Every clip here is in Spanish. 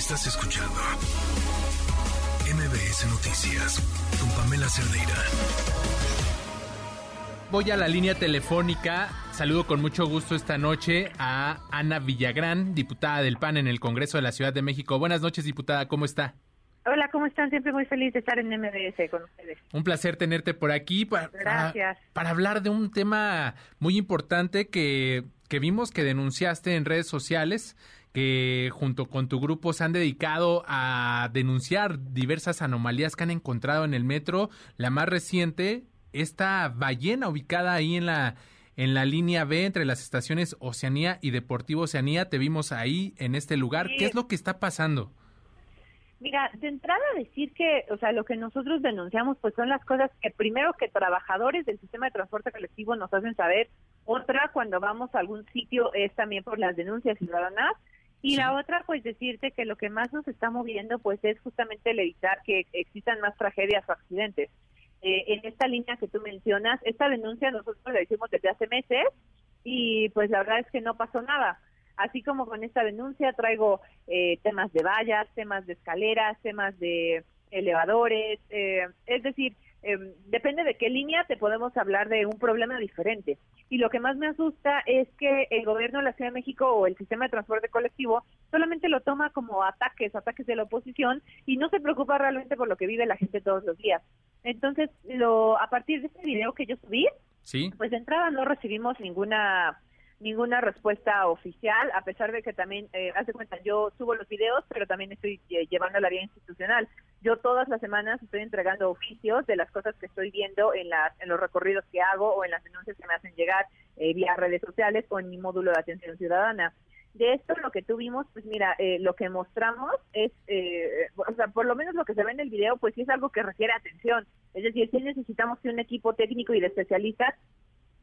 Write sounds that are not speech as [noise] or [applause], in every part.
Estás escuchando MBS Noticias con Pamela Cerdeira. Voy a la línea telefónica. Saludo con mucho gusto esta noche a Ana Villagrán, diputada del PAN en el Congreso de la Ciudad de México. Buenas noches, diputada, ¿cómo está? Hola, ¿cómo están? Siempre muy feliz de estar en MBS con ustedes. Un placer tenerte por aquí para, Gracias. para, para hablar de un tema muy importante que, que vimos que denunciaste en redes sociales que junto con tu grupo se han dedicado a denunciar diversas anomalías que han encontrado en el metro. La más reciente, esta ballena ubicada ahí en la en la línea B entre las estaciones Oceanía y Deportivo Oceanía. Te vimos ahí en este lugar. Sí. ¿Qué es lo que está pasando? Mira, de entrada decir que, o sea, lo que nosotros denunciamos pues son las cosas que primero que trabajadores del sistema de transporte colectivo nos hacen saber, otra cuando vamos a algún sitio es también por las denuncias ciudadanas y Sí. la otra pues decirte que lo que más nos está moviendo pues es justamente el evitar que existan más tragedias o accidentes. Eh, en esta línea que tú mencionas, esta denuncia nosotros la hicimos desde hace meses y pues la verdad es que no pasó nada. Así como con esta denuncia traigo eh, temas de vallas, temas de escaleras, temas de elevadores, eh, es decir, eh, depende de qué línea te podemos hablar de un problema diferente. Y lo que más me asusta es que el gobierno de la Ciudad de México o el sistema de transporte colectivo solamente lo toma como ataques, ataques de la oposición y no se preocupa realmente por lo que vive la gente todos los días. Entonces, lo, a partir de este video que yo subí, ¿Sí? pues de entrada no recibimos ninguna ninguna respuesta oficial, a pesar de que también, eh, haz de cuenta, yo subo los videos, pero también estoy eh, llevando la vía institucional. Yo todas las semanas estoy entregando oficios de las cosas que estoy viendo en, las, en los recorridos que hago o en las denuncias que me hacen llegar eh, vía redes sociales o en mi módulo de atención ciudadana. De esto lo que tuvimos, pues mira, eh, lo que mostramos es, eh, o sea, por lo menos lo que se ve en el video, pues sí es algo que requiere atención. Es decir, sí necesitamos un equipo técnico y de especialistas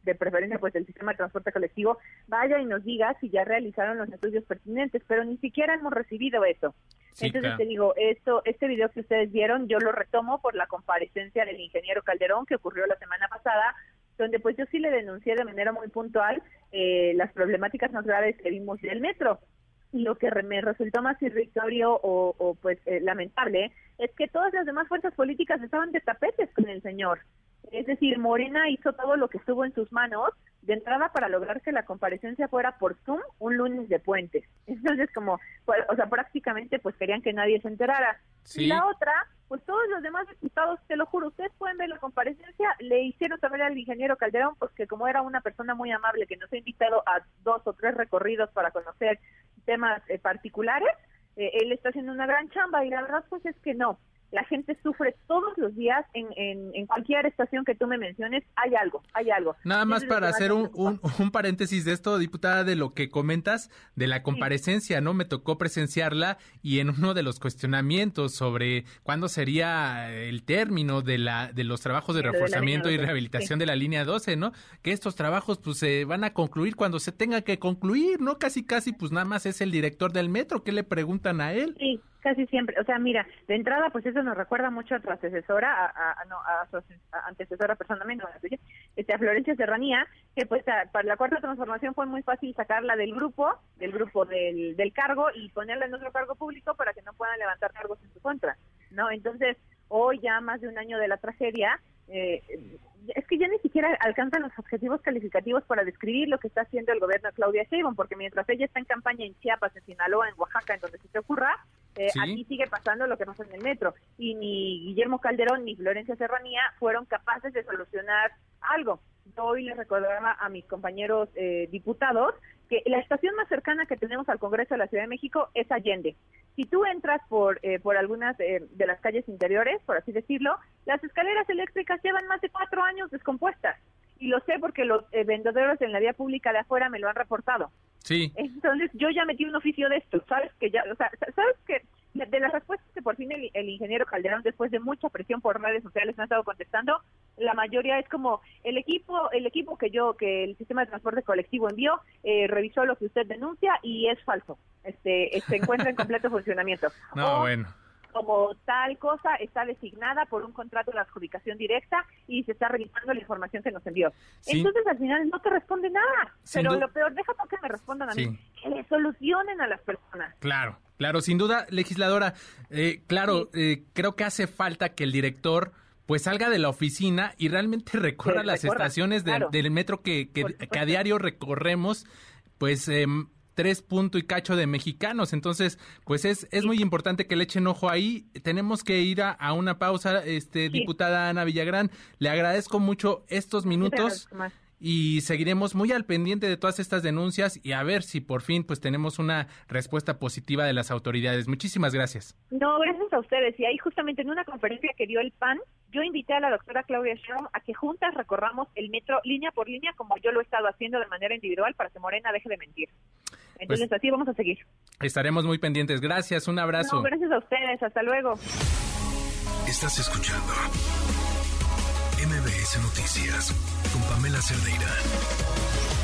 de preferencia pues el sistema de transporte colectivo vaya y nos diga si ya realizaron los estudios pertinentes, pero ni siquiera hemos recibido eso. Sí, Entonces claro. te digo, esto, este video que ustedes vieron, yo lo retomo por la comparecencia del ingeniero Calderón que ocurrió la semana pasada, donde pues yo sí le denuncié de manera muy puntual eh, las problemáticas más graves que vimos del metro. Y lo que me resultó más irrisorio o, o, pues eh, lamentable es que todas las demás fuerzas políticas estaban de tapetes con el señor. Es decir, Morena hizo todo lo que estuvo en sus manos de entrada para lograr que la comparecencia fuera por Zoom un lunes de puentes. [laughs] Entonces, como, pues, o sea, prácticamente pues querían que nadie se enterara. Sí. Y la otra, pues todos los demás diputados, te lo juro, ustedes pueden ver la comparecencia, le hicieron saber al ingeniero Calderón, pues que como era una persona muy amable que nos ha invitado a dos o tres recorridos para conocer temas eh, particulares, eh, él está haciendo una gran chamba y la verdad pues es que no. La gente sufre todos los días en, en, en cualquier estación que tú me menciones, hay algo, hay algo. Nada más Entonces, para hacer un, un, un paréntesis de esto, diputada, de lo que comentas de la comparecencia, ¿no? Me tocó presenciarla y en uno de los cuestionamientos sobre cuándo sería el término de la de los trabajos de la reforzamiento y línea 12, rehabilitación de la línea 12, ¿no? Que estos trabajos pues se van a concluir cuando se tenga que concluir, ¿no? Casi casi pues nada más es el director del metro, ¿qué le preguntan a él? Sí, casi siempre. O sea, mira, de entrada, pues eso nos recuerda mucho a tu antecesora, a, no, a su antecesora personalmente, no, a este, a Florencia Serranía, que pues para la cuarta transformación fue muy fácil sacarla del grupo, del grupo del, del cargo y ponerla en otro cargo público para que no puedan levantar cargos en su contra, ¿no? Entonces, hoy ya más de un año de la tragedia, eh, es que ya ni siquiera alcanzan los objetivos calificativos para describir lo que está haciendo el gobierno de Claudia Sheinbaum, porque mientras ella está en campaña en Chiapas, en Sinaloa, en Oaxaca, en donde se te ocurra, eh, Sí. aquí sigue pasando lo que pasa en el metro. Y ni Guillermo Calderón ni Florencia Serranía fueron capaces de solucionar algo. Yo hoy les recordaba a mis compañeros eh, diputados que la estación más cercana que tenemos al Congreso de la Ciudad de México es Allende. Si tú entras por, eh, por algunas eh, de las calles interiores, por así decirlo, las escaleras eléctricas llevan más de cuatro años descompuestas. Y lo sé porque los eh, vendedores en la vía pública de afuera me lo han reportado. Sí. Entonces yo ya metí un oficio de esto, sabes que ya, o sea, sabes que de las respuestas que por fin el, el ingeniero Calderón después de mucha presión por redes sociales me ha estado contestando, la mayoría es como el equipo, el equipo que yo, que el sistema de transporte colectivo envió, eh, revisó lo que usted denuncia y es falso. Este, se encuentra en completo [laughs] funcionamiento. No, O- bueno. Como tal cosa está designada por un contrato de adjudicación directa y se está revisando la información que nos envió. Entonces al final no te responde nada. pero lo peor, déjame que me respondan a mí, que le solucionen a las personas. Claro, claro, sin duda, legisladora, eh, claro, eh, creo que hace falta que el director pues salga de la oficina y realmente recorra las estaciones del metro que, que, a diario recorremos, pues eh, tres punto y cacho de mexicanos. Entonces, pues es, es muy importante que le echen ojo ahí. Tenemos que ir a, una pausa, este diputada Ana Villagrán. Le agradezco mucho estos minutos y seguiremos muy al pendiente de todas estas denuncias y a ver si por fin pues tenemos una respuesta positiva de las autoridades. Muchísimas gracias. No, gracias a ustedes. Y ahí justamente en una conferencia que dio el PAN, yo invité a la doctora Claudia Sheinbaum a que juntas recorramos el metro línea por línea como yo lo he estado haciendo de manera individual para que Morena deje de mentir. Entonces pues así vamos a seguir. Estaremos muy pendientes. Gracias, un abrazo. gracias a ustedes. Hasta luego. Estás escuchando MBS Noticias con Pamela Cerdeira.